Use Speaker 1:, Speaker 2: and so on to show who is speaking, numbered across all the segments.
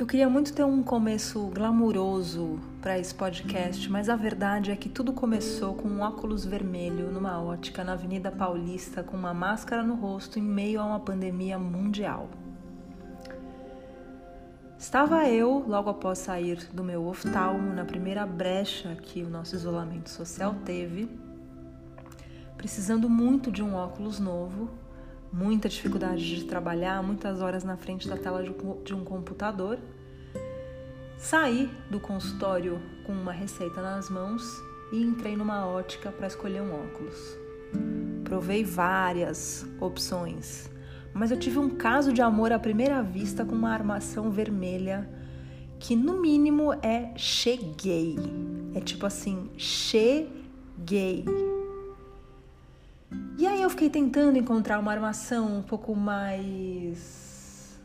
Speaker 1: Eu queria muito ter um começo glamuroso para esse podcast, mas a verdade é que tudo começou com um óculos vermelho numa ótica na Avenida Paulista com uma máscara no rosto em meio a uma pandemia mundial. Estava eu, logo após sair do meu oftalmo, na primeira brecha que o nosso isolamento social teve, precisando muito de um óculos novo muita dificuldade de trabalhar, muitas horas na frente da tela de um computador. Saí do consultório com uma receita nas mãos e entrei numa ótica para escolher um óculos. Provei várias opções, mas eu tive um caso de amor à primeira vista com uma armação vermelha que no mínimo é cheguei. É tipo assim, cheguei. E aí eu fiquei tentando encontrar uma armação um pouco mais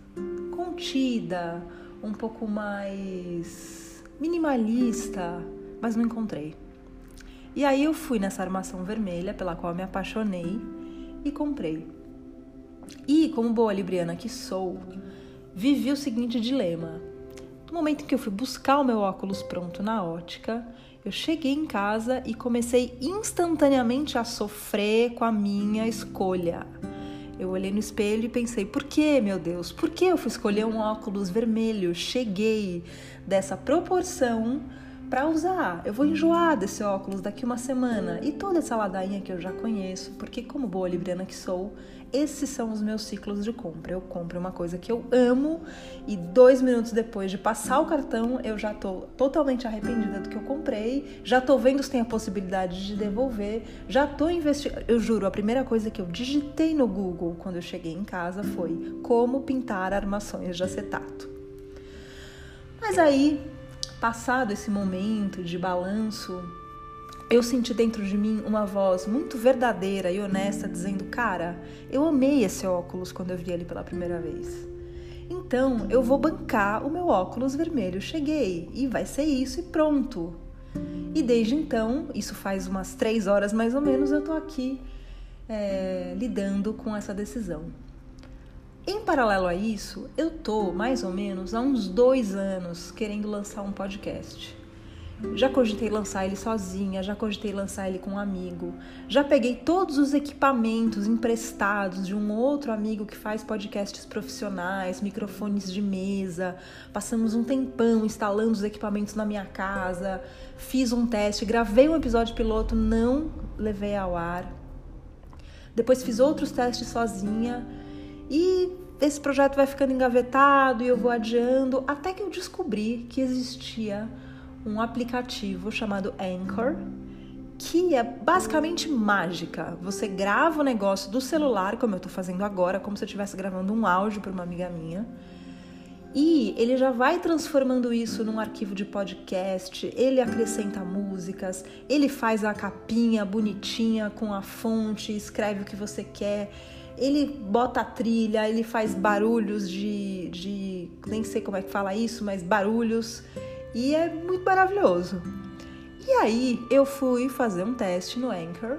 Speaker 1: contida, um pouco mais minimalista, mas não encontrei. E aí eu fui nessa armação vermelha pela qual me apaixonei e comprei. E como boa libriana que sou, vivi o seguinte dilema. No momento em que eu fui buscar o meu óculos pronto na ótica, eu cheguei em casa e comecei instantaneamente a sofrer com a minha escolha. Eu olhei no espelho e pensei: por que, meu Deus? Por que eu fui escolher um óculos vermelho? Cheguei dessa proporção para usar. Eu vou enjoar desse óculos daqui uma semana e toda essa ladainha que eu já conheço, porque como boa libriana que sou, esses são os meus ciclos de compra. Eu compro uma coisa que eu amo e dois minutos depois de passar o cartão, eu já tô totalmente arrependida do que eu comprei, já tô vendo se tem a possibilidade de devolver, já tô investindo. Eu juro, a primeira coisa que eu digitei no Google quando eu cheguei em casa foi como pintar armações de acetato. Mas aí Passado esse momento de balanço, eu senti dentro de mim uma voz muito verdadeira e honesta dizendo: Cara, eu amei esse óculos quando eu vi ele pela primeira vez. Então eu vou bancar o meu óculos vermelho. Cheguei e vai ser isso e pronto. E desde então, isso faz umas três horas mais ou menos, eu tô aqui é, lidando com essa decisão. Em paralelo a isso, eu tô mais ou menos há uns dois anos querendo lançar um podcast. Já cogitei lançar ele sozinha, já cogitei lançar ele com um amigo, já peguei todos os equipamentos emprestados de um outro amigo que faz podcasts profissionais, microfones de mesa, passamos um tempão instalando os equipamentos na minha casa, fiz um teste, gravei um episódio piloto, não levei ao ar. Depois fiz outros testes sozinha. E esse projeto vai ficando engavetado e eu vou adiando até que eu descobri que existia um aplicativo chamado Anchor, que é basicamente mágica. Você grava o negócio do celular, como eu estou fazendo agora, como se eu estivesse gravando um áudio para uma amiga minha. E ele já vai transformando isso num arquivo de podcast, ele acrescenta músicas, ele faz a capinha bonitinha com a fonte, escreve o que você quer ele bota a trilha, ele faz barulhos de, de. nem sei como é que fala isso, mas barulhos. E é muito maravilhoso. E aí eu fui fazer um teste no Anchor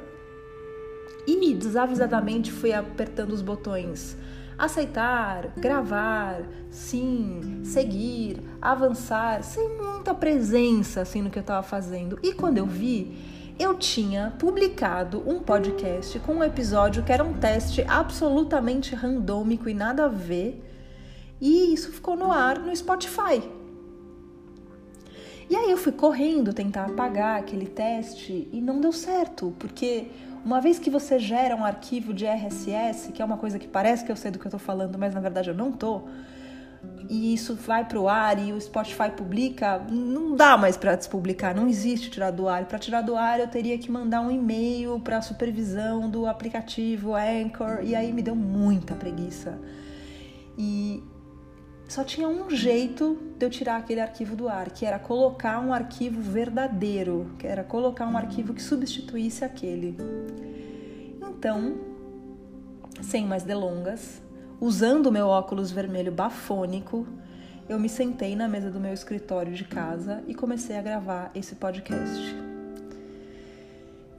Speaker 1: e desavisadamente fui apertando os botões aceitar, gravar, sim, seguir, avançar, sem muita presença assim no que eu estava fazendo. E quando eu vi, eu tinha publicado um podcast com um episódio que era um teste absolutamente randômico e nada a ver, e isso ficou no ar no Spotify. E aí eu fui correndo tentar apagar aquele teste e não deu certo, porque uma vez que você gera um arquivo de RSS, que é uma coisa que parece que eu sei do que eu tô falando, mas na verdade eu não tô, e isso vai para o ar e o Spotify publica, não dá mais para despublicar, não existe tirar do ar. Para tirar do ar, eu teria que mandar um e-mail para a supervisão do aplicativo Anchor, e aí me deu muita preguiça. E só tinha um jeito de eu tirar aquele arquivo do ar, que era colocar um arquivo verdadeiro, que era colocar um arquivo que substituísse aquele. Então, sem mais delongas, Usando o meu óculos vermelho bafônico, eu me sentei na mesa do meu escritório de casa e comecei a gravar esse podcast.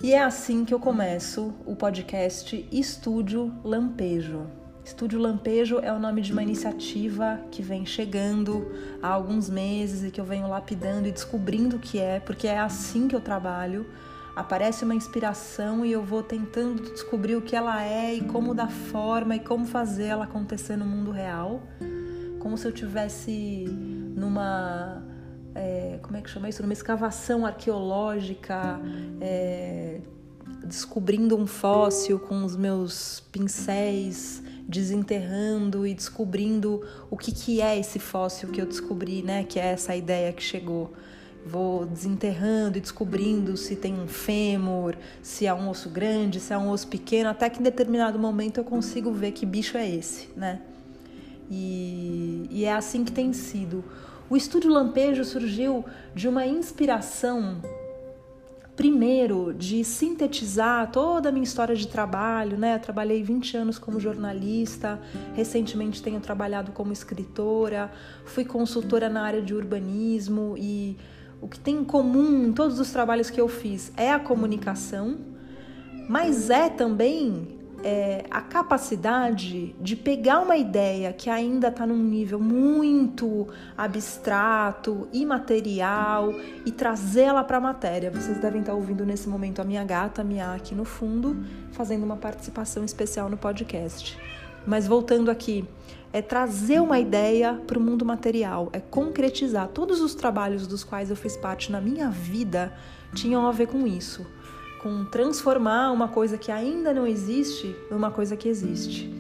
Speaker 1: E é assim que eu começo o podcast Estúdio Lampejo. Estúdio Lampejo é o nome de uma iniciativa que vem chegando há alguns meses e que eu venho lapidando e descobrindo o que é, porque é assim que eu trabalho. Aparece uma inspiração e eu vou tentando descobrir o que ela é e como dar forma e como fazer ela acontecer no mundo real. Como se eu tivesse numa é, como é que chama isso? Numa escavação arqueológica, é, descobrindo um fóssil com os meus pincéis, desenterrando e descobrindo o que, que é esse fóssil que eu descobri, né? Que é essa ideia que chegou. Vou desenterrando e descobrindo se tem um fêmur, se é um osso grande, se é um osso pequeno, até que em determinado momento eu consigo ver que bicho é esse, né? E, e é assim que tem sido. O estúdio Lampejo surgiu de uma inspiração primeiro de sintetizar toda a minha história de trabalho, né? trabalhei 20 anos como jornalista, recentemente tenho trabalhado como escritora, fui consultora na área de urbanismo e o que tem em comum em todos os trabalhos que eu fiz é a comunicação, mas é também é, a capacidade de pegar uma ideia que ainda está num nível muito abstrato, imaterial e trazê-la para a matéria. Vocês devem estar tá ouvindo nesse momento a minha gata, a Mia, aqui no fundo, fazendo uma participação especial no podcast. Mas voltando aqui, é trazer uma ideia para o mundo material, é concretizar. Todos os trabalhos dos quais eu fiz parte na minha vida tinham a ver com isso com transformar uma coisa que ainda não existe numa coisa que existe.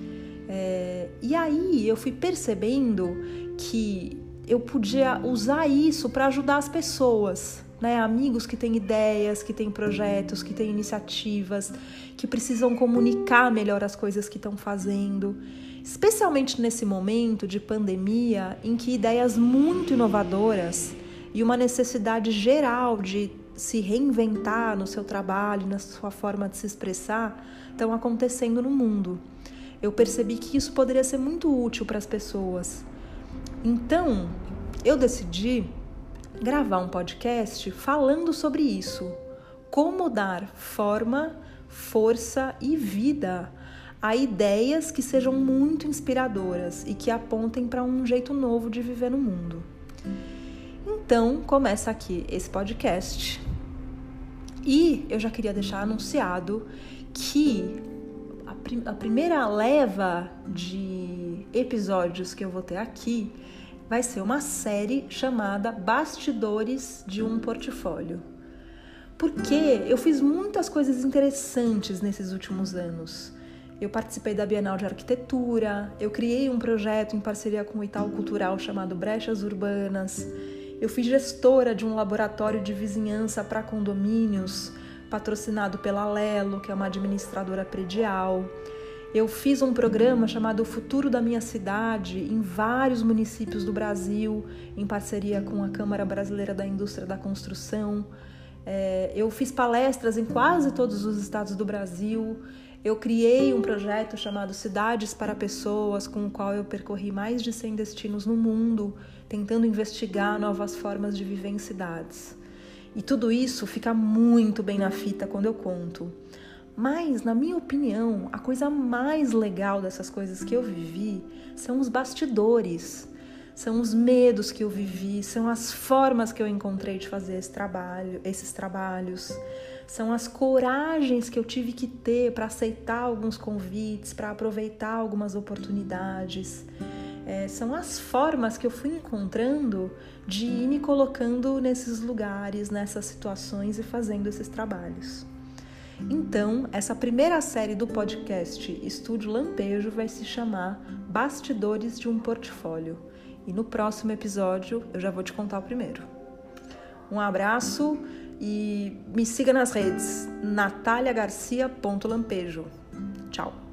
Speaker 1: É, e aí eu fui percebendo que eu podia usar isso para ajudar as pessoas, né? Amigos que têm ideias, que têm projetos, que têm iniciativas, que precisam comunicar melhor as coisas que estão fazendo. Especialmente nesse momento de pandemia em que ideias muito inovadoras e uma necessidade geral de se reinventar no seu trabalho, na sua forma de se expressar, estão acontecendo no mundo. Eu percebi que isso poderia ser muito útil para as pessoas. Então, eu decidi gravar um podcast falando sobre isso. Como dar forma, força e vida a ideias que sejam muito inspiradoras e que apontem para um jeito novo de viver no mundo. Então, começa aqui esse podcast. E eu já queria deixar anunciado que a, prim a primeira leva de episódios que eu vou ter aqui vai ser uma série chamada Bastidores de um Portfólio. Porque eu fiz muitas coisas interessantes nesses últimos anos. Eu participei da Bienal de Arquitetura, eu criei um projeto em parceria com o Itaú Cultural chamado Brechas Urbanas. Eu fui gestora de um laboratório de vizinhança para condomínios, patrocinado pela Lelo, que é uma administradora predial. Eu fiz um programa chamado O Futuro da Minha Cidade em vários municípios do Brasil, em parceria com a Câmara Brasileira da Indústria da Construção. É, eu fiz palestras em quase todos os estados do Brasil. Eu criei um projeto chamado Cidades para Pessoas, com o qual eu percorri mais de 100 destinos no mundo tentando investigar novas formas de viver em cidades. E tudo isso fica muito bem na fita quando eu conto. Mas, na minha opinião, a coisa mais legal dessas coisas que eu vivi são os bastidores, são os medos que eu vivi, são as formas que eu encontrei de fazer esse trabalho, esses trabalhos, são as coragens que eu tive que ter para aceitar alguns convites, para aproveitar algumas oportunidades é, são as formas que eu fui encontrando de ir me colocando nesses lugares, nessas situações e fazendo esses trabalhos. Então, essa primeira série do podcast Estúdio Lampejo vai se chamar Bastidores de um Portfólio. E no próximo episódio eu já vou te contar o primeiro. Um abraço e me siga nas redes nataliagarcia.lampejo. Tchau!